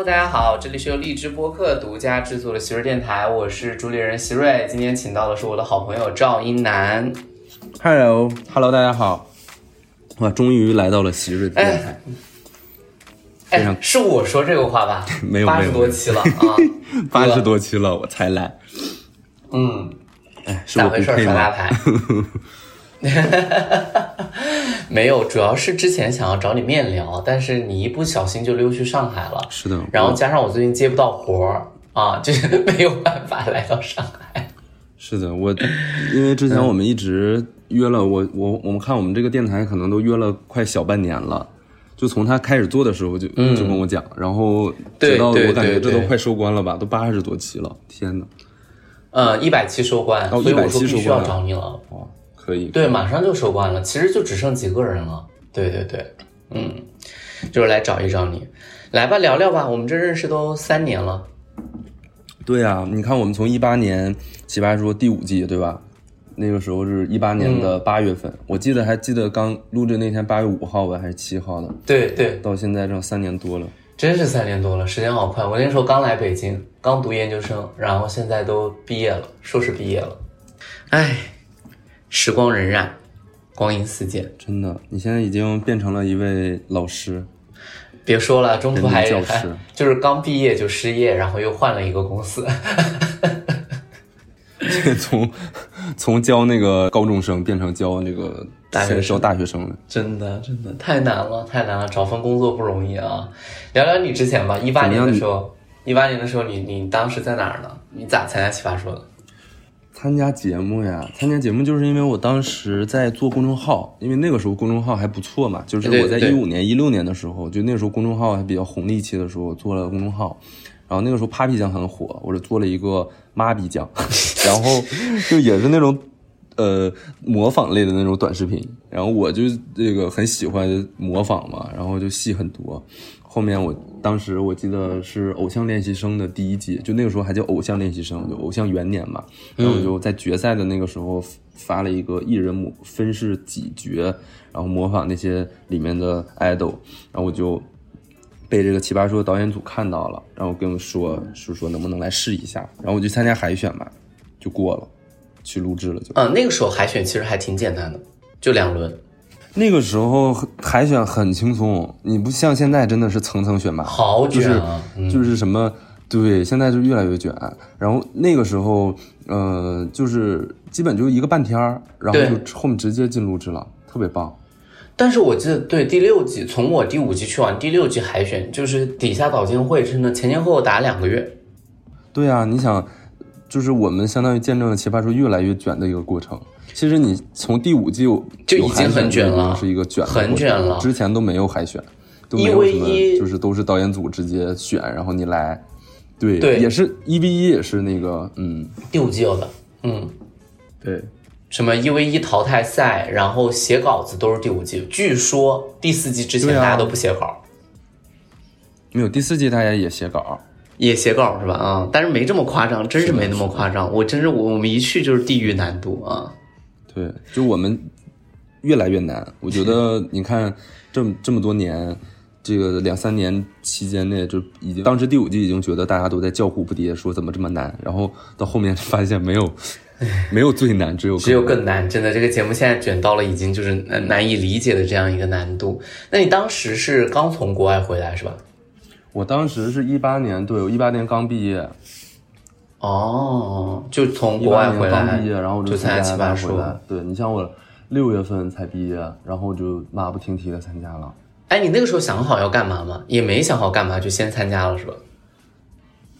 Hello，大家好，这里是由荔枝播客独家制作的席瑞电台，我是主理人席瑞。今天请到的是我的好朋友赵英男。Hello，Hello，大家好！哇，终于来到了昔日电台，哎是我说这个话吧？没有八十多期了啊，八十多期了 我才来，嗯，哎，是咋回事儿？我不配吗？耍大牌？没有，主要是之前想要找你面聊，但是你一不小心就溜去上海了，是的，然后加上我最近接不到活儿啊，就是没有办法来到上海。是的，我因为之前我们一直约了我我我们看我们这个电台可能都约了快小半年了。就从他开始做的时候就、就跟我讲，然后对直到我感觉这都快收官了吧，都八十多期了，天呐！呃，一百期收官，哦所以我说必须要找你了。哇，可以，对，马上就收官了，其实就只剩几个人了。对对对，嗯，就是来找一找你，来吧，聊聊吧。我们这认识都三年了，对啊，你看我们从一八年奇葩说第五季对吧？那个时候是一八年的八月份，我记得还记得刚录制那天八月五号吧，还是七号的，对对，到现在这三年多了。真是三年多了，时间好快。我那时候刚来北京，刚读研究生，然后现在都毕业了，硕士毕业了。唉，时光荏苒，光阴似箭。真的，你现在已经变成了一位老师，别说了，中途还教师 就是刚毕业就失业，然后又换了一个公司。从从教那个高中生变成教那个大学生教大学生了。真的真的太难了，太难了，找份工作不容易啊。聊聊你之前吧，一八年的时候，一八年的时候你你当时在哪儿呢？你咋参加奇葩说的？参加节目呀，参加节目就是因为我当时在做公众号，因为那个时候公众号还不错嘛，就是我在一五年、一六年的时候，就那时候公众号还比较红利期的时候，我做了公众号，然后那个时候 Papi 酱很火，我就做了一个妈比酱，然后就也是那种呃模仿类的那种短视频，然后我就这个很喜欢模仿嘛，然后就戏很多。后面我当时我记得是《偶像练习生》的第一季，就那个时候还叫《偶像练习生》，就偶像元年嘛。然后我就在决赛的那个时候发了一个一人模分饰几角，然后模仿那些里面的 idol，然后我就被这个奇葩说导演组看到了，然后跟我说是说能不能来试一下，然后我就参加海选嘛，就过了，去录制了就。嗯，那个时候海选其实还挺简单的，就两轮，那个时候海选很轻松，你不像现在真的是层层选拔，好就是卷啊！嗯就是什么，对，现在就越来越卷。然后那个时候，呃，就是基本就一个半天儿，然后就后面直接进录制了，特别棒。但是我记得对第六季，从我第五季去完第六季海选，就是底下导监会真的前前后后打两个月。对啊，你想，就是我们相当于见证了奇葩说越来越卷的一个过程。其实你从第五季就已经很卷了就是一个卷很卷了之前都没有海选，都没一有什么，一就是都是导演组直接选，然后你来。对，对也是一 v 一，也是那个，嗯，第五季有的，嗯，对，什么一 v 一淘汰赛，然后写稿子都是第五季。据说第四季之前大家都不写稿，没有第四季大家也写稿，也写稿是吧？啊、但是没这么夸张，真是没那么夸张。我真是我我们一去就是地狱难度啊！对，就我们越来越难。我觉得 你看这么这么多年，这个两三年期间内，就已经当时第五季已经觉得大家都在叫苦不迭，说怎么这么难，然后到后面发现没有 没有最难，只有只有更更难，真的，这个节目现在卷到了已经就是难难以理解的这样一个难度。那你当时是刚从国外回来是吧？我当时是一八年，对我一八年刚毕业，哦，就从国外回来毕业，然后就参加从加拿大奇葩回来说。。对你像我六月份才毕业，然后就马不停蹄的参加了。哎，你那个时候想好要干嘛吗？也没想好干嘛，就先参加了是吧？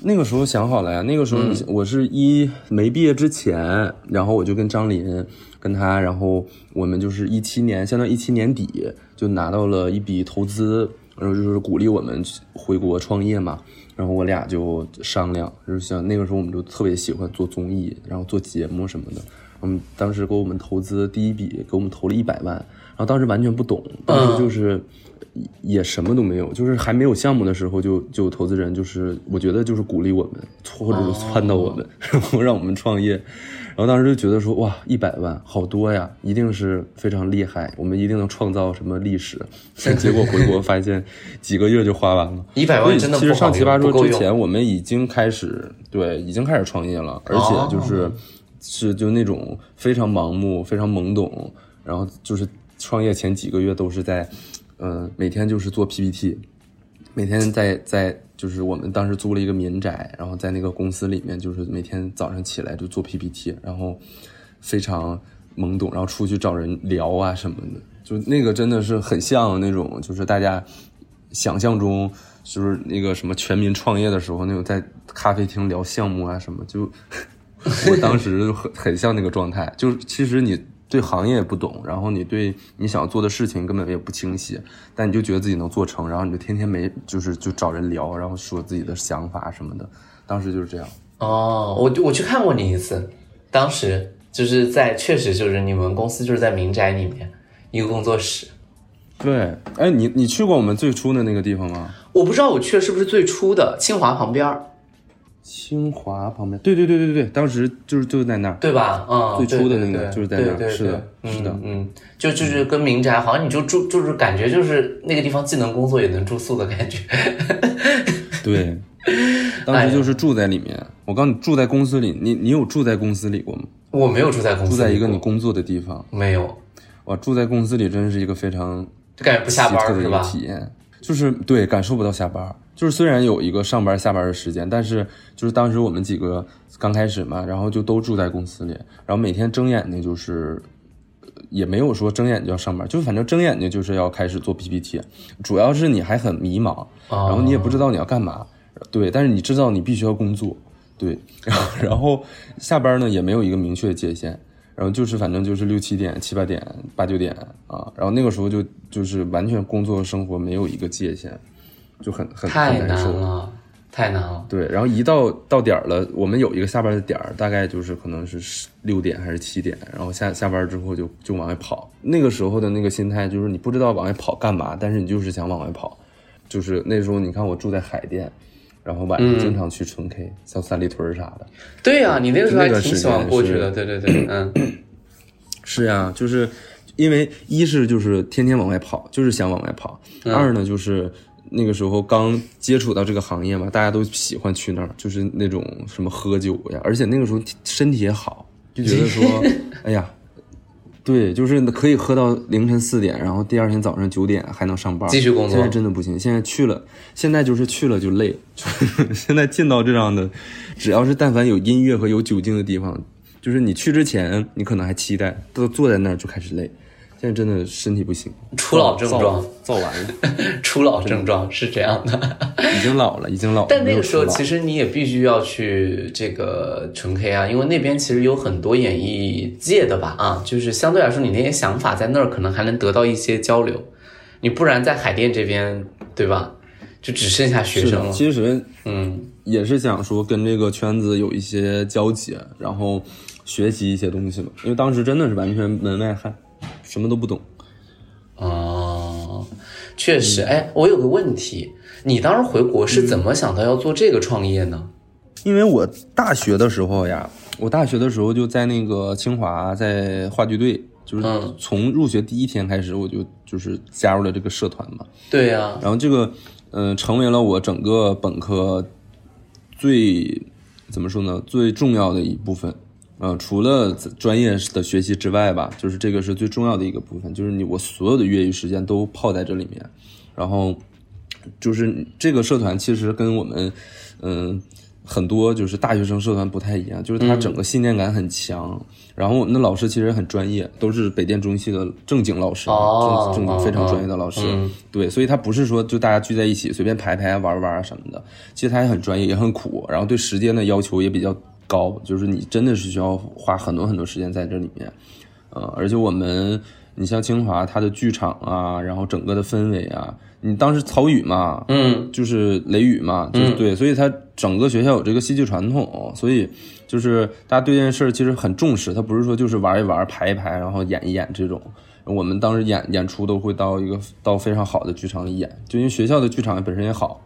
那个时候想好了呀，那个时候我是一没毕业之前，然后我就跟张琳跟他，然后我们就是一七年，相当于一七年底就拿到了一笔投资，然后就是鼓励我们回国创业嘛，然后我俩就商量，就是想那个时候我们就特别喜欢做综艺，然后做节目什么的，我们当时给我们投资第一笔给我们投了一百万，然后当时完全不懂，当时就是。也什么都没有，就是还没有项目的时候就就有投资人就是我觉得就是鼓励我们，或者是撺掇我们，然后让我们创业。然后当时就觉得说哇，一百万好多呀，一定是非常厉害，我们一定能创造什么历史。结果回国发现几个月就花完了，一百万真的其实上奇葩说之前，我们已经开始对已经开始创业了，而且就是、是就那种非常盲目、非常懵懂，然后就是创业前几个月都是在，呃，每天就是做 PPT，每天在在就是我们当时租了一个民宅，然后在那个公司里面，就是每天早上起来就做 PPT，然后非常懵懂，然后出去找人聊啊什么的，就那个真的是很像那种就是大家想象中就是那个什么全民创业的时候那种在咖啡厅聊项目啊什么，就 我当时很很像那个状态，就是其实你。对行业也不懂，然后你对你想做的事情根本也不清晰，但你就觉得自己能做成，然后你就天天没就是就找人聊，然后说自己的想法什么的。当时就是这样。哦，我我去看过你一次，当时就是在确实就是你们公司就是在民宅里面一个工作室。对，哎，你你去过我们最初的那个地方吗？我不知道我去的是不是最初的清华旁边儿，清华旁边。对对对对对，当时就是就在那儿。对吧？嗯，最初的那个就是在那儿是的是的嗯嗯，就就是跟民宅，好像你就住就是感觉就是那个地方既能工作也能住宿的感觉。对，当时就是住在里面。我告诉你，住在公司里，你你有住在公司里过吗？我没有住在公司里，住在一个你工作的地方。没有，哇，住在公司里真是一个非常就感觉不下奇特的一个班是吧？体验，就是对感受不到下班。就是虽然有一个上班下班的时间，但是就是当时我们几个刚开始嘛，然后就都住在公司里，然后每天睁眼睛就是。呃也没有说睁眼就要上班，就反正睁眼睛就是要开始做 PPT，主要是你还很迷茫，哦然后你也不知道你要干嘛，对，但是你知道你必须要工作，对，然后然后下班呢也没有一个明确的界限，然后就是反正就是六七点、七八点、八九点啊，然后那个时候就就是完全工作生活没有一个界限，就很很太难。了，太难了。对，然后一到到点儿了，我们有一个下班的点儿，大概就是可能是六点还是七点，然后下下班之后就就往外跑。那个时候的那个心态就是你不知道往外跑干嘛，但是你就是想往外跑。就是那时候你看我住在海淀，然后晚上经常去纯 K，、像三里屯啥的。对呀、你那个时候还挺喜欢过去的，对对对，嗯，是呀，就是因为一是就是天天往外跑，就是想往外跑；二呢就是那个时候刚接触到这个行业嘛，大家都喜欢去那儿，就是那种什么喝酒呀，而且那个时候身体也好，就觉得说，哎呀。对，就是可以喝到凌晨四点，然后第二天早上九点还能上班，继续工作现在真的不行，现在去了，现在就是去了就累，就 是现在进到这样的，只要是但凡有音乐和有酒精的地方，就是你去之前你可能还期待，都坐在那儿就开始累，现在真的身体不行，初老症状，造完了，初老症状是这样的。已经老了，已经老了。但那个时候其实实你也必须要去这个纯 K 啊，因为那边其实有很多演艺界的吧啊，就是相对来说你那些想法在那儿可能还能得到一些交流，你不然在海淀这边对吧，就只剩下学，生了。其实嗯，也是想说跟这个圈子有一些交集，然后学习一些东西嘛，因为当时真的是完全门外汉，什么都不懂。哦，确实，哎，我有个问题，你当时回国是怎么想到要做这个创业呢？因为我大学的时候呀，我大学的时候就在那个清华，在话剧队，就是嗯从入学第一天开始，我就就是加入了这个社团嘛。对呀、然后这个，嗯、成为了我整个本科最怎么说呢，最重要的一部分。呃，除了专业的学习之外吧，就是这个是最重要的一个部分，就是你我所有的业余时间都泡在这里面。然后，就是这个社团其实跟我们，嗯、很多就是大学生社团不太一样，就是它整个信念感很强。然后我们的老师其实很专业，都是北电中戏的正经老师，哦正正经非常专业的老师。嗯对，所以他不是说就大家聚在一起随便排排玩玩啊什么的，其实他也很专业，也很苦，然后对时间的要求也比较高，就是你真的是需要花很多很多时间在这里面。呃，而且我们，你像清华，它的剧场啊，然后整个的氛围啊，你当时曹禺嘛，嗯，就是雷雨嘛，就是对，所以它整个学校有这个戏剧传统，所以就是大家对这件事儿其实很重视，它不是说就是玩一玩、排一排，然后演一演这种，我们当时演演出都会到一个到非常好的剧场里演，就因为学校的剧场本身也好，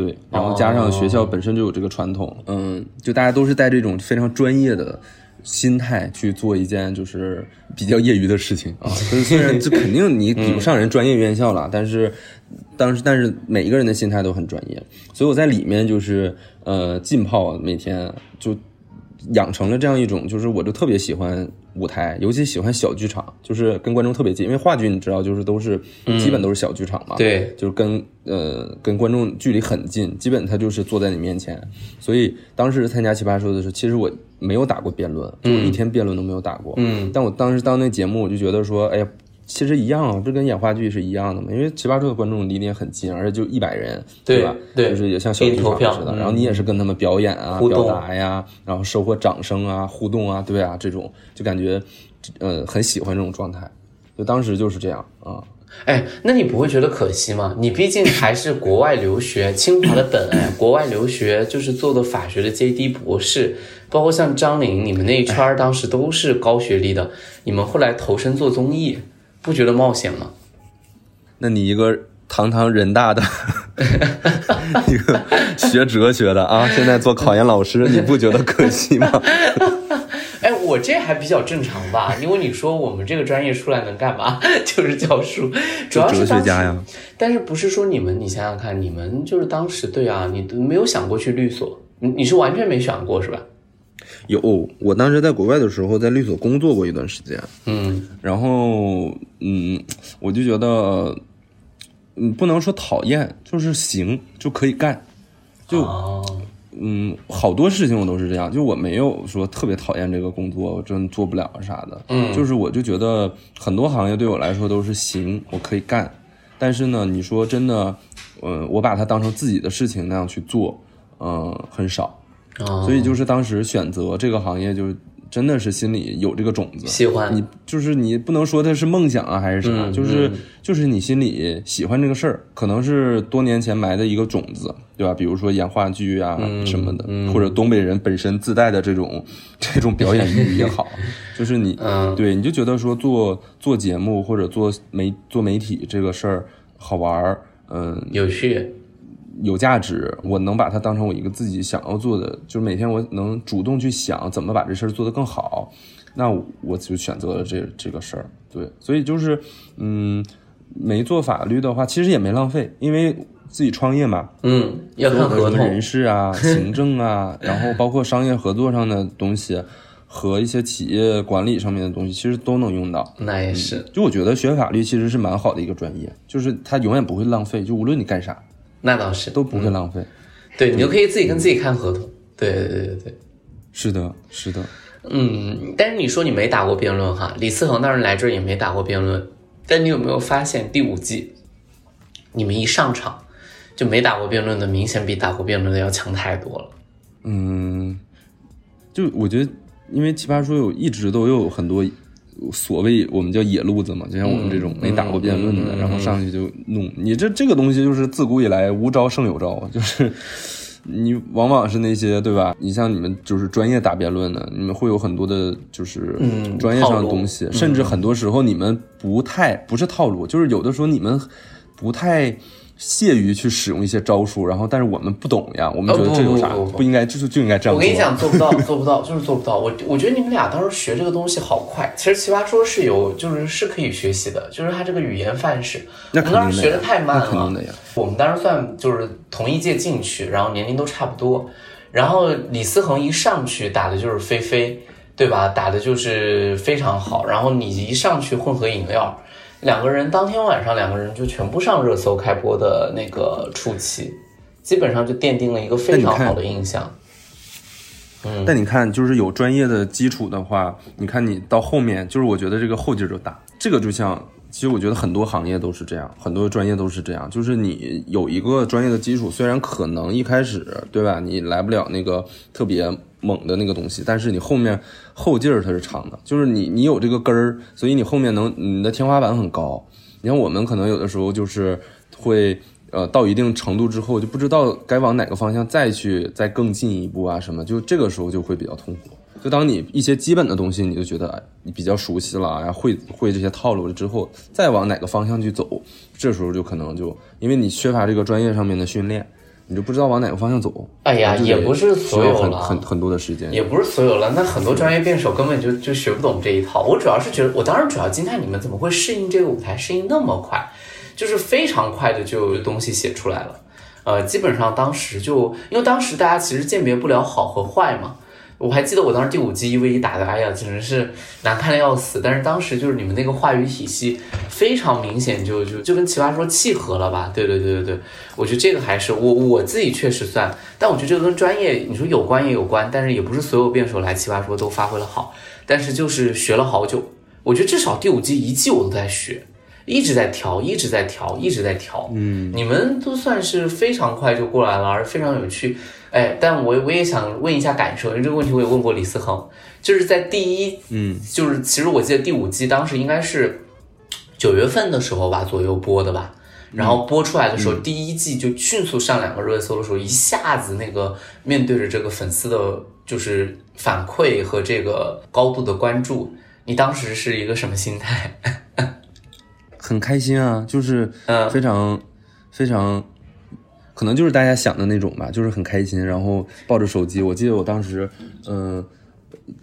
对，然后加上学校本身就有这个传统，嗯，就大家都是带这种非常专业的心态去做一件就是比较业余的事情啊。虽然这肯定你比不上人专业院校了，但是当时但是每一个人的心态都很专业，所以我在里面就是呃浸泡，每天就养成了这样一种，就是我就特别喜欢舞台，尤其喜欢小剧场，就是跟观众特别近，因为话剧你知道，就是都是基本都是小剧场嘛，对，就是跟呃跟观众距离很近，基本他就是坐在你面前。所以当时参加奇葩说的时候，其实我没有打过辩论，就我一天辩论都没有打过。嗯，但我当时当那节目，我就觉得说，哎呀，其实一样啊，这跟演话剧是一样的嘛，因为奇葩说的观众离你也很近，而且就一百人，对吧？对就是也像小剧场似的。嗯然后你也是跟他们表演啊、表达呀，然后收获掌声啊、互动啊，对啊，这种就感觉呃很喜欢这种状态。就当时就是这样啊。哎，那你不会觉得可惜吗？你毕竟还是国外留学，清华的本哎，国外留学就是做的法学的 JD 博士，包括像张琳，你们那一圈儿当时都是高学历的，你们后来投身做综艺，不觉得冒险吗？那你一个堂堂人大的 一个学哲学的啊，现在做考研老师，你不觉得可惜吗？哎，我这还比较正常吧，因为你说我们这个专业出来能干嘛？就是教书，主要是哲学家呀。但是不是说你们，你想想看，你们就是当时对啊，你都没有想过去律所，你你是完全没想过是吧？有，我当时在国外的时候，在律所工作过一段时间，嗯然后嗯，我就觉得，嗯，不能说讨厌，就是行就可以干，就哦，嗯，好多事情我都是这样，就我没有说特别讨厌这个工作，我真做不了啥的。嗯就是我就觉得很多行业对我来说都是行，我可以干。但是呢，你说真的，呃，我把它当成自己的事情那样去做，嗯、很少。哦。所以就是当时选择这个行业，就是真的是心里有这个种子。喜欢。你就是你不能说它是梦想啊还是啥，嗯就是、嗯。就是你心里喜欢这个事儿，可能是多年前埋的一个种子，对吧？比如说演话剧啊嗯什么的，嗯。或者东北人本身自带的这种 这种表演欲也好，就是你嗯。对你就觉得说做做节目或者做媒做媒体这个事儿好玩儿，嗯，有趣，有价值，我能把它当成我一个自己想要做的，就是每天我能主动去想怎么把这事儿做得更好，那我我就选择了这这个事儿。对，所以就是，嗯，没做法律的话，其实也没浪费，因为自己创业嘛，嗯，要所有看合同人，事啊、行政啊，然后包括商业合作上的东西和一些企业管理上面的东西，其实都能用到。那也是，就我觉得学法律其实是蛮好的一个专业，就是它永远不会浪费，就无论你干啥那倒是，都不会浪费。对你就可以自己跟自己看合同，对对对对对。是的，是的。嗯，但是你说你没打过辩论哈，李思恒当时来这儿也没打过辩论，但你有没有发现第五季，你们一上场就没打过辩论的，明显比打过辩论的要强太多了。嗯，就我觉得，因为奇葩说有一直都有很多所谓我们叫野路子嘛，就像我们这种没打过辩论的，嗯嗯嗯然后上去就弄。你这这个东西就是自古以来无招胜有招，就是你往往是那些对吧？你像你们就是专业打辩论的，你们会有很多的就是嗯专业上的东西，甚至很多时候你们不太不是套路，就是有的时候你们不太。屑于去使用一些招数，然后但是我们不懂呀，我们觉得这有啥哦不应该，就是就应该这样。我跟你讲，做不到，做不到，就是做不到。我我觉得你们俩当时学这个东西好快。其实奇葩说是有，就是是可以学习的，就是它这个语言范式。那我们当时学的太慢了肯定的呀。我们当时算就是同一届进去，然后年龄都差不多。然后李思恒一上去打的就是菲菲，对吧？打的就是非常好。然后你一上去混合饮料，两个人当天晚上两个人就全部上热搜开播的那个初期，基本上就奠定了一个非常好的印象。嗯但你看，就是有专业的基础的话，你看你到后面，就是我觉得这个后劲儿就大。这个就像，其实我觉得很多行业都是这样，很多专业都是这样，就是你有一个专业的基础，虽然可能一开始对吧，你来不了那个特别猛的那个东西，但是你后面后劲儿它是长的，就是你你有这个根儿，所以你后面能你的天花板很高。你看我们可能有的时候就是会。呃，到一定程度之后就不知道该往哪个方向再去再更进一步啊什么，就这个时候就会比较痛苦。就当你一些基本的东西，你就觉得你比较熟悉了，然后会会这些套路了之后，再往哪个方向去走，这时候就可能就因为你缺乏这个专业上面的训练，你就不知道往哪个方向走。哎呀，也不是所有了，很很很多的时间。也不是所有了，那很多专业辩手根本就就学不懂这一套。我主要是觉得，我当时主要惊叹你们怎么会适应这个舞台，适应那么快，就是非常快的就有东西写出来了。呃，基本上当时就，因为当时大家其实鉴别不了好和坏嘛。我还记得我当时第五季一 v 一打的，哎呀，简直是难看的要死。但是当时就是你们那个话语体系非常明显就，就就跟奇葩说契合了吧？对对对对对，我觉得这个还是我我自己确实算，但我觉得这个跟专业你说有关也有关，但是也不是所有辩手来奇葩说都发挥了好，但是就是学了好久。我觉得至少第五季一季我都在学，一直在调，一直在调，一直在调。嗯，你们都算是非常快就过来了，而非常有趣。哎，但我我也想问一下感受，因为这个问题我也问过李思恒，就是在第一，嗯，就是其实我记得第五季当时应该是九月份的时候吧左右播的吧，然后播出来的时候，第一季就迅速上两个热搜的时候，一下子那个面对着这个粉丝的，就是反馈和这个高度的关注，你当时是一个什么心态？很开心啊，就是嗯非常、非常，可能就是大家想的那种吧，就是很开心，然后抱着手机。我记得我当时，嗯、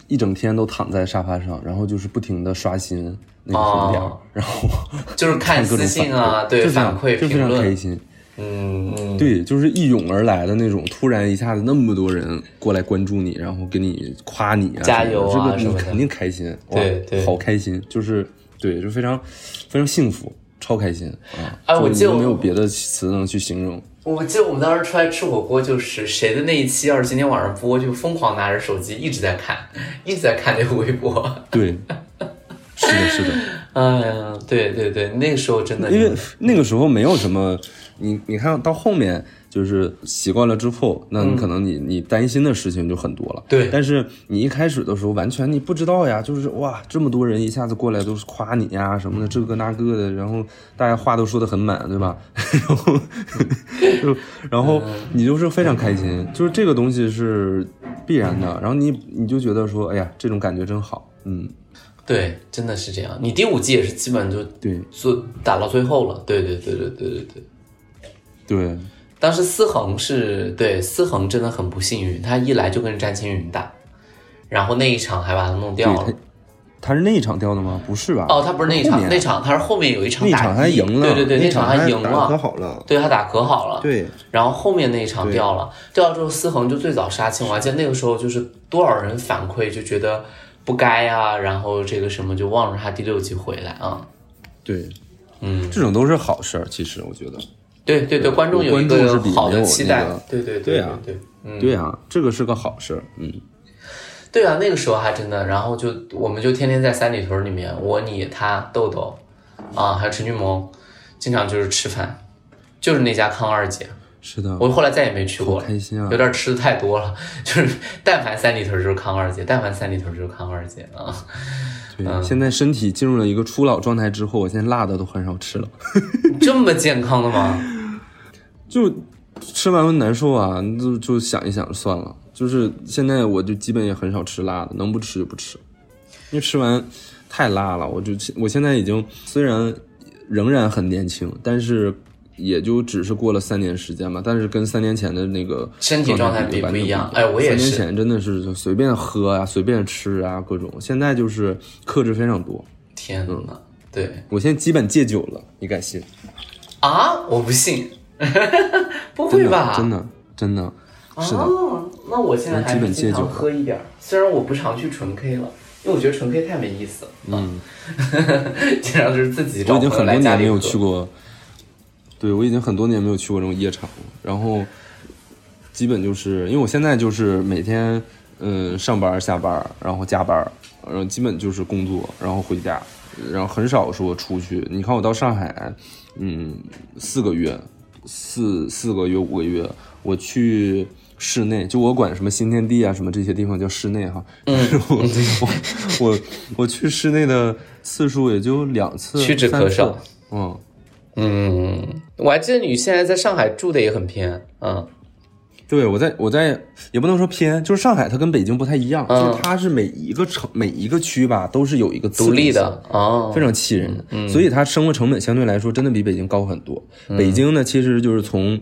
一整天都躺在沙发上，然后就是不停的刷新那个红点然后就是看各种私信啊，对就反馈就非常开，心。嗯嗯，对，就是一涌而来的那种，突然一下子那么多人过来关注你，然后给你夸你啊，加油这个你肯定开心，对好开心，就是对，就非常非常幸福，超开心啊！哎我记得没有别的词能去形容。我记得我们当时出来吃火锅，就是谁的那一期，要是今天晚上播，就疯狂拿着手机一直在看，一直在看那个微博。对，是的，是的，哎呀，对对对，那个时候真的，因为那个时候没有什么，你你看到后面就是习惯了之后，那你可能你你担心的事情就很多了。对但是你一开始的时候完全你不知道呀，就是哇，这么多人一下子过来都是夸你呀什么的，这个那个的，然后大家话都说的很满，对吧？然后 就然后你就是非常开心，就是这个东西是必然的，然后你你就觉得说，哎呀，这种感觉真好，嗯，对，真的是这样。你第五季也是基本就对做打到最后了。对对对对对对对。对。当时思恒是对思恒真的很不幸运，他一来就跟詹青云打，然后那一场还把他弄掉了。他是那一场掉的吗？不是吧？哦，他不是那一场，那场他是后面有一场打那场还赢了，对对对，那场还赢打得可，好了。对他打可好了。对，然后后面那一场掉了，掉了之后思恒就最早杀青，我还记得那个时候就是多少人反馈就觉得不该啊，然后这个什么就望着他第六集回来啊，对，嗯，这种都是好事儿。其实我觉得，对对对，观众有一个好的期待那个，对对对啊对，嗯，对啊，这个是个好事儿。嗯，对啊，那个时候还真的，然后就我们就天天在三里屯里面，我你他豆豆，啊，还有陈俊萌，经常就是吃饭，就是那家康二姐，是的，我后来再也没去过了，开心啊有！点吃的太多了，就是但凡三里屯就是康二姐，但凡三里屯就是康二姐啊。对，现在身体进入了一个初老状态之后，我现在辣的都很少吃了，这么健康的吗？就吃完会难受啊，就就想一想算了。就是现在我就基本也很少吃辣的，能不吃就不吃，因为吃完太辣了。我就我现在已经虽然仍然很年轻，但是也就只是过了三年时间嘛，但是跟三年前的那个身体状态比不一样哎我也是前真的是就随便喝啊，随便吃啊，各种。现在就是克制非常多。天哪，对我现在基本戒酒了，你敢信？啊，我不信，不真的会吧？真的真的是的。哦，那我现在还基是经常喝一点，虽然我不常去纯 K 了，因为我觉得纯 K 太没意思了。嗯，经常就是自己找我已经很多年没有去过，对我已经很多年没有去过这种夜场了。然后基本就是因为我现在就是每天嗯上班下班，然后加班，然后基本就是工作，然后回家，然后很少说出去。你看我到上海，嗯，四个月，四四个月五个月，我去。室内就我管什么新天地啊什么这些地方叫室内哈，嗯、我 我我我去室内的次数也就两次，屈指可数。嗯，嗯，我还记得你现在在上海住的也很偏，嗯，对，我在我在也不能说偏，就是上海它跟北京不太一样，嗯就是它是每一个城每一个区吧都是有一个自独立的哦，非常气人的，所以它生活成本相对来说真的比北京高很多。北京呢，其实就是从，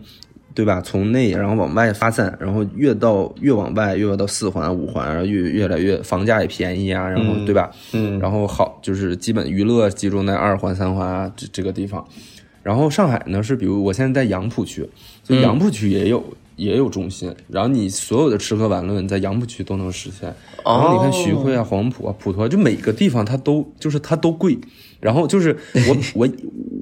对吧？从内然后往外发散，然后越到越往外，越到四环、五环，然后越越来越房价也便宜啊，然后、对吧？嗯然后好就是基本娱乐集中在二环、三环啊这这个地方。然后上海呢是，比如我现在在杨浦区，所以杨浦区也有。也有中心，然后你所有的吃喝玩乐，你在杨浦区都能实现。然后你看徐汇啊、黄埔啊、普陀，就每个地方它都就是它都贵。然后就是我我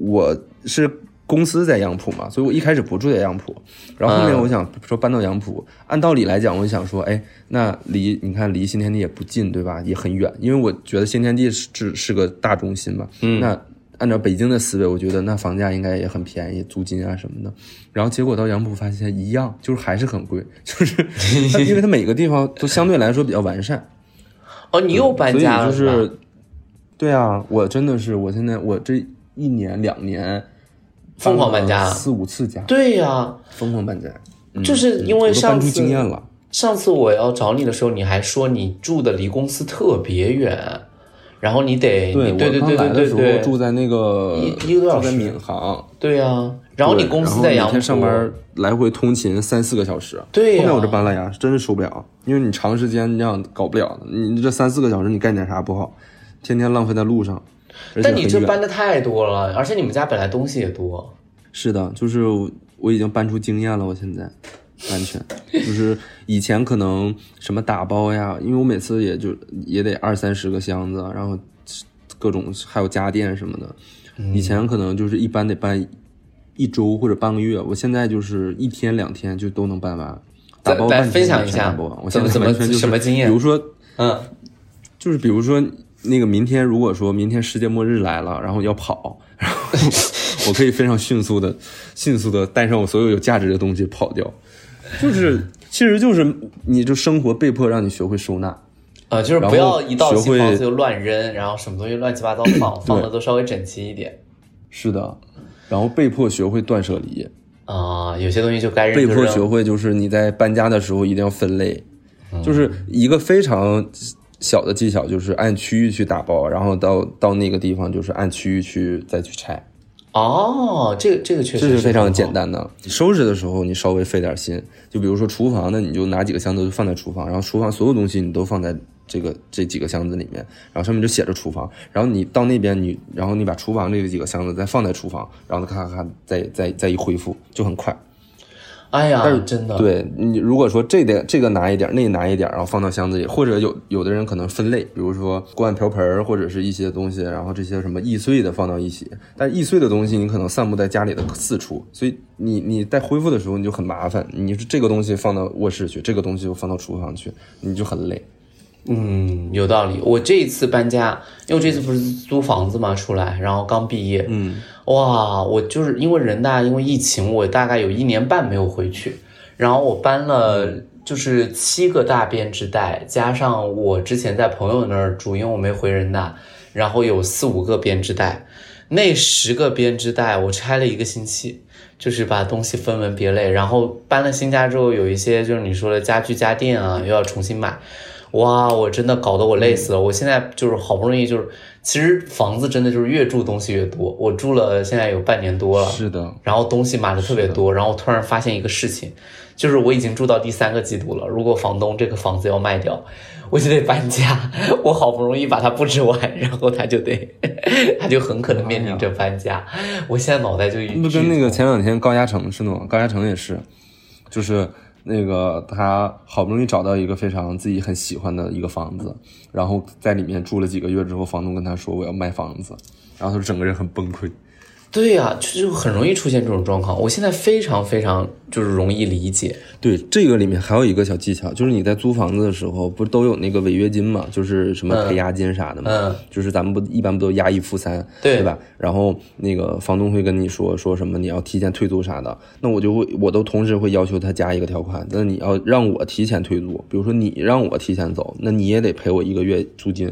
我是公司在杨浦嘛，所以我一开始不住在杨浦，然后后面我想说搬到杨浦，按道理来讲，我想说，哎，那离你看离新天地也不近，对吧？也很远，因为我觉得新天地是是是个大中心嘛，嗯，那。按照北京的思维，我觉得那房价应该也很便宜，租金啊什么的。然后结果到杨浦发现一样，就是还是很贵，就是它因为它每个地方都相对来说比较完善。哦，你又搬家了吧所以就是，对啊，我真的是，我现在我这一年两年疯狂搬家四五次家，对呀、疯狂搬家，嗯就是因为上次经验了。上次我要找你的时候，你还说你住的离公司特别远，然后你得对，你对对对我刚来的时对对。对，候住在那个一一个多小时。住在闵行，对呀、然后你公司在对然后每杨浦。天上班来回通勤三四个小时，对呀。后面我这搬了呀，真是受不了，因为你长时间这样搞不了，你这三四个小时你干点啥不好，天天浪费在路上，但你这搬的太多了，而且你们家本来东西也多。是的，就是我已经搬出经验了，我现在完全。就是以前可能什么打包呀，因为我每次也就也得二三十个箱子，然后各种还有家电什么的，以前可能就是一般得搬一周或者半个月，我现在就是一天两天就都能搬完。打包来分享一下我怎么怎么现在完全就是什么经验？比如说嗯，就是比如说那个明天，如果说明天世界末日来了，然后要跑，然后 我可以非常迅速的、迅速的带上我所有有价值的东西跑掉，就是其实就是你就生活被迫让你学会收纳，呃，就是不要一到新房子就乱扔，然后什么东西乱七八糟放，放的都稍微整齐一点。是的，然后被迫学会断舍离，啊、有些东西就该扔被。迫学会就是你在搬家的时候一定要分类，嗯就是一个非常小的技巧，就是按区域去打包，然后到到那个地方就是按区域去再去拆。哦，这个这个确实这是非常简。单的。你收拾的时候，你稍微费点心，就比如说厨房的，你就拿几个箱子就放在厨房，然后厨房所有东西你都放在这个这几个箱子里面，然后上面就写着厨房。然后你到那边你，然后你把厨房这几个箱子再放在厨房，然后咔咔咔再再再一恢复，就很快。哎呀但是，真的，对你如果说这点这个拿一点，那个拿一点，然后放到箱子里，或者有有的人可能分类，比如说锅碗瓢盆儿或者是一些东西，然后这些什么易碎的放到一起，但易碎的东西你可能散布在家里的四处，所以你你在恢复的时候你就很麻烦，你是这个东西放到卧室去，这个东西又放到厨房去，你就很累。嗯，有道理。我这一次搬家，因为我这次不是租房子嘛，出来，然后刚毕业，嗯，哇，我就是因为人大，因为疫情，我大概有一年半没有回去，然后我搬了就是七个大编织袋，加上我之前在朋友那儿住，因为我没回人大，然后有四五个编织袋，那十个编织袋我拆了一个星期。就是把东西分门别类，然后搬了新家之后，有一些就是你说的家具家电啊，又要重新买，哇，我真的搞得我累死了。我现在就是好不容易就是，其实房子真的就是越住东西越多。我住了现在有半年多了，是的，然后东西买的特别多，然后突然发现一个事情，就是我已经住到第三个季度了。如果房东这个房子要卖掉，我就得搬家。我好不容易把它布置完，然后他就得，他就很可能面临着搬家。我现在脑袋就一不跟那个前两天高嘉诚似的吗？高嘉诚也是，就是那个他好不容易找到一个非常自己很喜欢的一个房子，然后在里面住了几个月之后，房东跟他说我要卖房子，然后他整个人很崩溃。对呀、就是很容易出现这种状况。我现在非常非常就是容易理解。对，这个里面还有一个小技巧，就是你在租房子的时候，不是都有那个违约金嘛，就是什么赔押金啥的嘛，嗯就是咱们不一般不都押一付三，对吧？然后那个房东会跟你说说什么你要提前退租啥的，那我就会我都同时会要求他加一个条款，那你要让我提前退租，比如说你让我提前走，那你也得赔我一个月租金，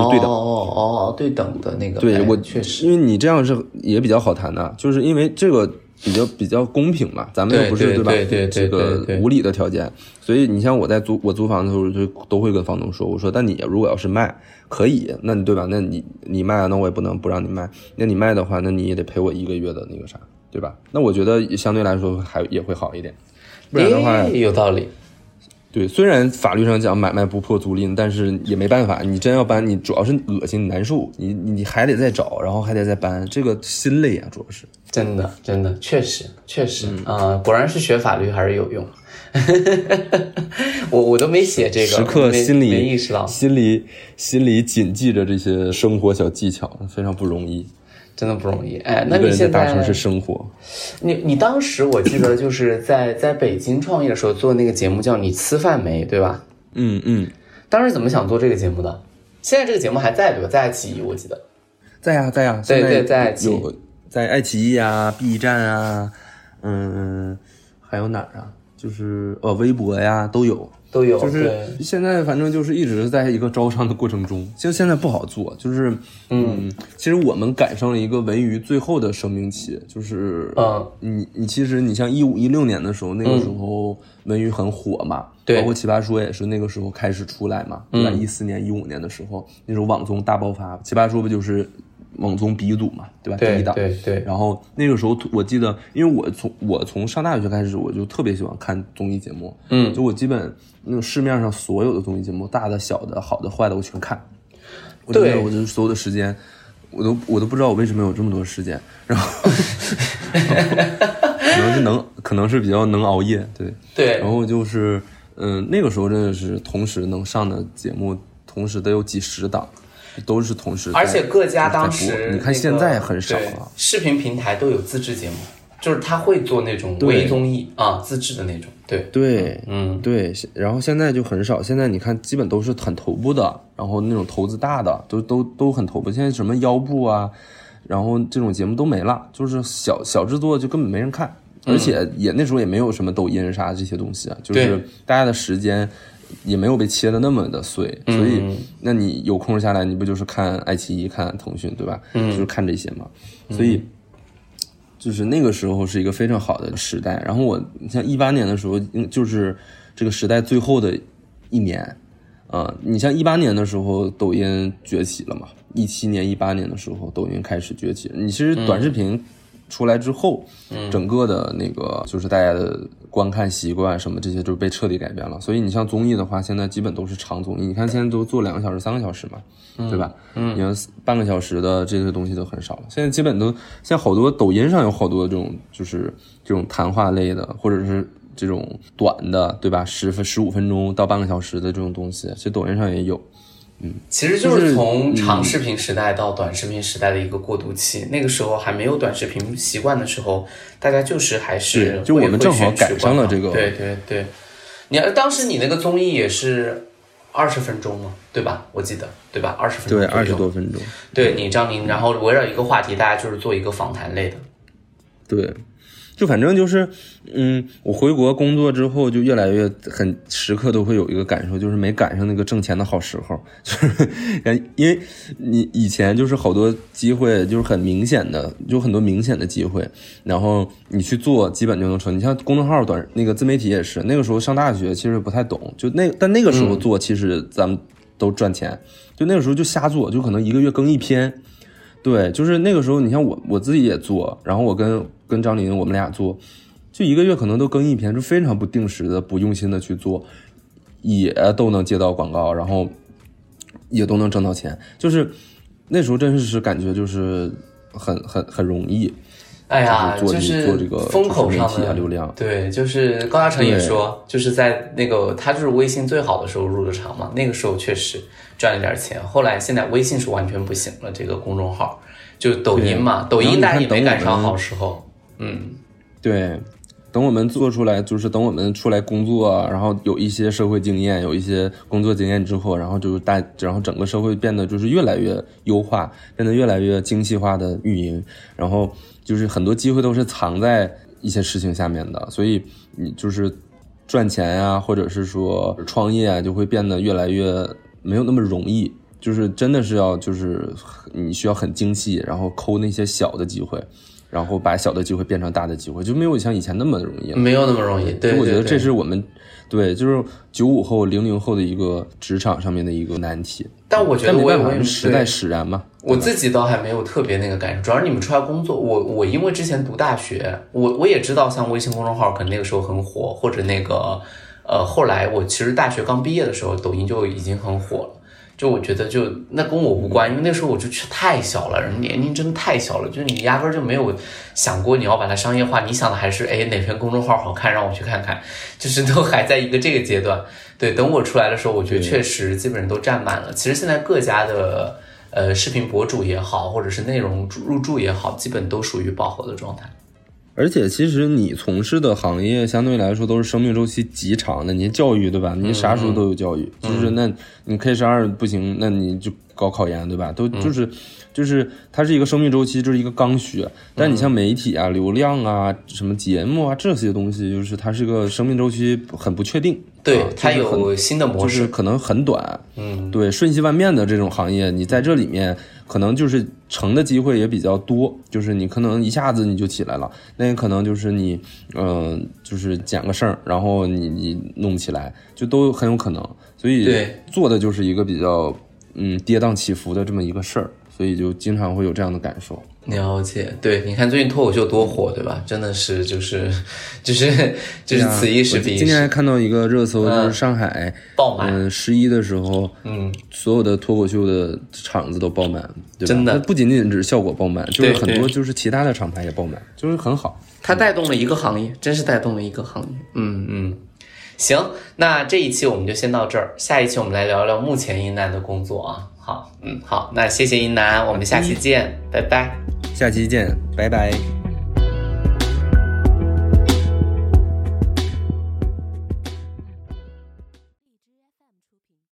就对等。哦哦哦，对等的那个，哎对我确实，因为你这样是也比较好谈的，就是因为这个比较比较公平嘛，咱们又不是对吧？对对这个无理的条件，所以你像我在租我租房的时候，就都会跟房东说，我说，但你如果要是卖，可以，那你对吧？那你你卖，那我也不能不让你卖。那你卖的话，那你也得赔我一个月的那个啥，对吧？那我觉得相对来说还也会好一点，不然的话有道理。对，虽然法律上讲买卖不破租赁，但是也没办法。你真要搬，你主要是恶心难受，你你还得再找，然后还得再搬，这个心累啊，主要是。真的，真的，确实，确实啊，果然是学法律还是有用。我我都没写这个，时刻心里没意识到，心里心里谨记着这些生活小技巧，非常不容易。真的不容易，哎，那你现在大城市生活，你你当时我记得就是在在北京创业的时候做那个节目叫你吃饭没，对吧？嗯嗯，当时怎么想做这个节目的？现在这个节目还在对吧？在爱奇艺，我记得，在呀在呀，对对，在有在爱奇艺啊，B 站啊，嗯，还有哪儿啊？就是呃，微博呀都有。都有，就是现在反正就是一直在一个招商的过程中，就现在不好做，就是嗯，其实我们赶上了一个文娱最后的生命期，就是嗯，你你其实你像一五一六年的时候，那个时候文娱很火嘛，对，包括奇葩说也是那个时候开始出来嘛，对吧？一四年一五年的时候，那时候网综大爆发，奇葩说不就是。网综鼻祖嘛，对吧？第一档。对对。然后那个时候，我记得，因为我从我从上大学开始，我就特别喜欢看综艺节目。嗯。就我基本那种市面上所有的综艺节目，大的、小的、好的、坏的，我全看。对。我就所有的时间，我都我都不知道我为什么有这么多时间。然后。可能是能，可能是比较能熬夜。对。对。然后就是，嗯，那个时候真的是同时能上的节目，同时得有几十档。都是同时，而且各家当时，你看现在很少了。视频平台都有自制节目，就是他会做那种微综艺啊，自制的那种。对对，嗯对。然后现在就很少，现在你看基本都是很头部的，然后那种投资大的都都都很头部。现在什么腰部啊，然后这种节目都没了，就是小小制作就根本没人看，而且也那时候也没有什么抖音啥这些东西啊，就是大家的时间。也没有被切的那么的碎，所以那你有空下来，你不就是看爱奇艺、看腾讯，对吧？嗯，就是看这些嘛。所以就是那个时候是一个非常好的时代。然后我像一八年的时候，就是这个时代最后的一年啊。你像一八年的时候，抖音崛起了嘛？一七年、一八年的时候，抖音开始崛起。你其实短视频。出来之后，整个的那个就是大家的观看习惯什么这些就被彻底改变了。所以你像综艺的话，现在基本都是长综艺。你看现在都做两个小时、三个小时嘛，对吧？嗯，你看半个小时的这些东西都很少了。现在基本都现在好多抖音上有好多这种就是这种谈话类的，或者是这种短的，对吧？十分十五分钟到半个小时的这种东西，其实抖音上也有。嗯，其实就是从长视频时代到短视频时代的一个过渡期。那个时候还没有短视频习惯的时候，大家就是还是就我们正好赶上了这个。对对对，你当时你那个综艺也是二十分钟嘛，对吧？我记得对吧？二十分钟，对二十多分钟。对你张宁，然后围绕一个话题，大家就是做一个访谈类的。对。就反正就是，嗯，我回国工作之后，就越来越很时刻都会有一个感受，就是没赶上那个挣钱的好时候。就是，因为你以前就是好多机会，就是很明显的，就很多明显的机会，然后你去做，基本就能成。你像公众号、短那个自媒体也是，那个时候上大学其实不太懂，就那但那个时候做，其实咱们都赚钱。就那个时候就瞎做，就可能一个月更一篇。对，就是那个时候，你像我我自己也做，然后我跟。跟张琳，我们俩做，就一个月可能都更一篇，就非常不定时的、不用心的去做，也都能接到广告，然后也都能挣到钱。就是那时候真是感觉就是很很很容易。哎呀，就是做这个风口上的流量。对，就是高嘉诚也说，就是在那个他就是微信最好的时候入的场嘛，那个时候确实赚了点钱。后来现在微信是完全不行了，这个公众号就抖音嘛，抖音大家也没赶上好时候。嗯，对，等我们做出来，就是等我们出来工作，然后有一些社会经验，有一些工作经验之后，然后就是大，然后整个社会变得就是越来越优化，变得越来越精细化的运营，然后就是很多机会都是藏在一些事情下面的，所以你就是赚钱呀，或者是说创业啊，就会变得越来越没有那么容易，就是真的是要就是你需要很精细，然后抠那些小的机会。然后把小的机会变成大的机会，就没有像以前那么容易了。没有那么容易。对，我觉得这是我们对，就是九五后、零零后的一个职场上面的一个难题。但我觉得我也我也时代使然嘛。我自己倒还没有特别那个感受，主要是你们出来工作，我我因为之前读大学，我我也知道像微信公众号可能那个时候很火，或者那个呃后来我其实大学刚毕业的时候，抖音就已经很火了。就我觉得就那跟我无关，因为那时候我就去太小了，人年龄真的太小了，就你压根儿就没有想过你要把它商业化，你想的还是哎哪篇公众号好看，让我去看看，就是都还在一个这个阶段。对，等我出来的时候，我觉得确实基本上都占满了。其实现在各家的呃视频博主也好，或者是内容入驻也好，基本都属于饱和的状态。而且其实你从事的行业相对来说都是生命周期极长的，你教育对吧？你啥时候都有教育，就是那你 K 十二不行，那你就搞考研对吧？都就是就是它是一个生命周期，就是一个刚需。但你像媒体啊、流量啊、什么节目啊这些东西，就是它是个生命周期很不确定。对啊，它有新的模式。就是可能很短，嗯，对，瞬息万变的这种行业，你在这里面可能就是成的机会也比较多，就是你可能一下子你就起来了，那也可能就是你，嗯、就是捡个剩儿，然后你你弄不起来，就都很有可能，所以对做的就是一个比较嗯跌宕起伏的这么一个事儿，所以就经常会有这样的感受。了解，对，你看最近脱口秀多火，对吧？真的是就是 就是就是此一时我彼一时今天还，看到一个热搜，就是上海，爆满。嗯，十一的时候，嗯，所有的脱口秀的场子都爆满，对吧？真的它不仅仅只是效果爆满，就是很多就是其他的厂牌也爆满，就是很好。它带动了一个行业，真是带动了一个行业。嗯嗯，行，那这一期我们就先到这儿，下一期我们来聊聊目前英男的工作啊。好，嗯，好，那谢谢一楠，我们下期见，拜拜。下期见，拜拜。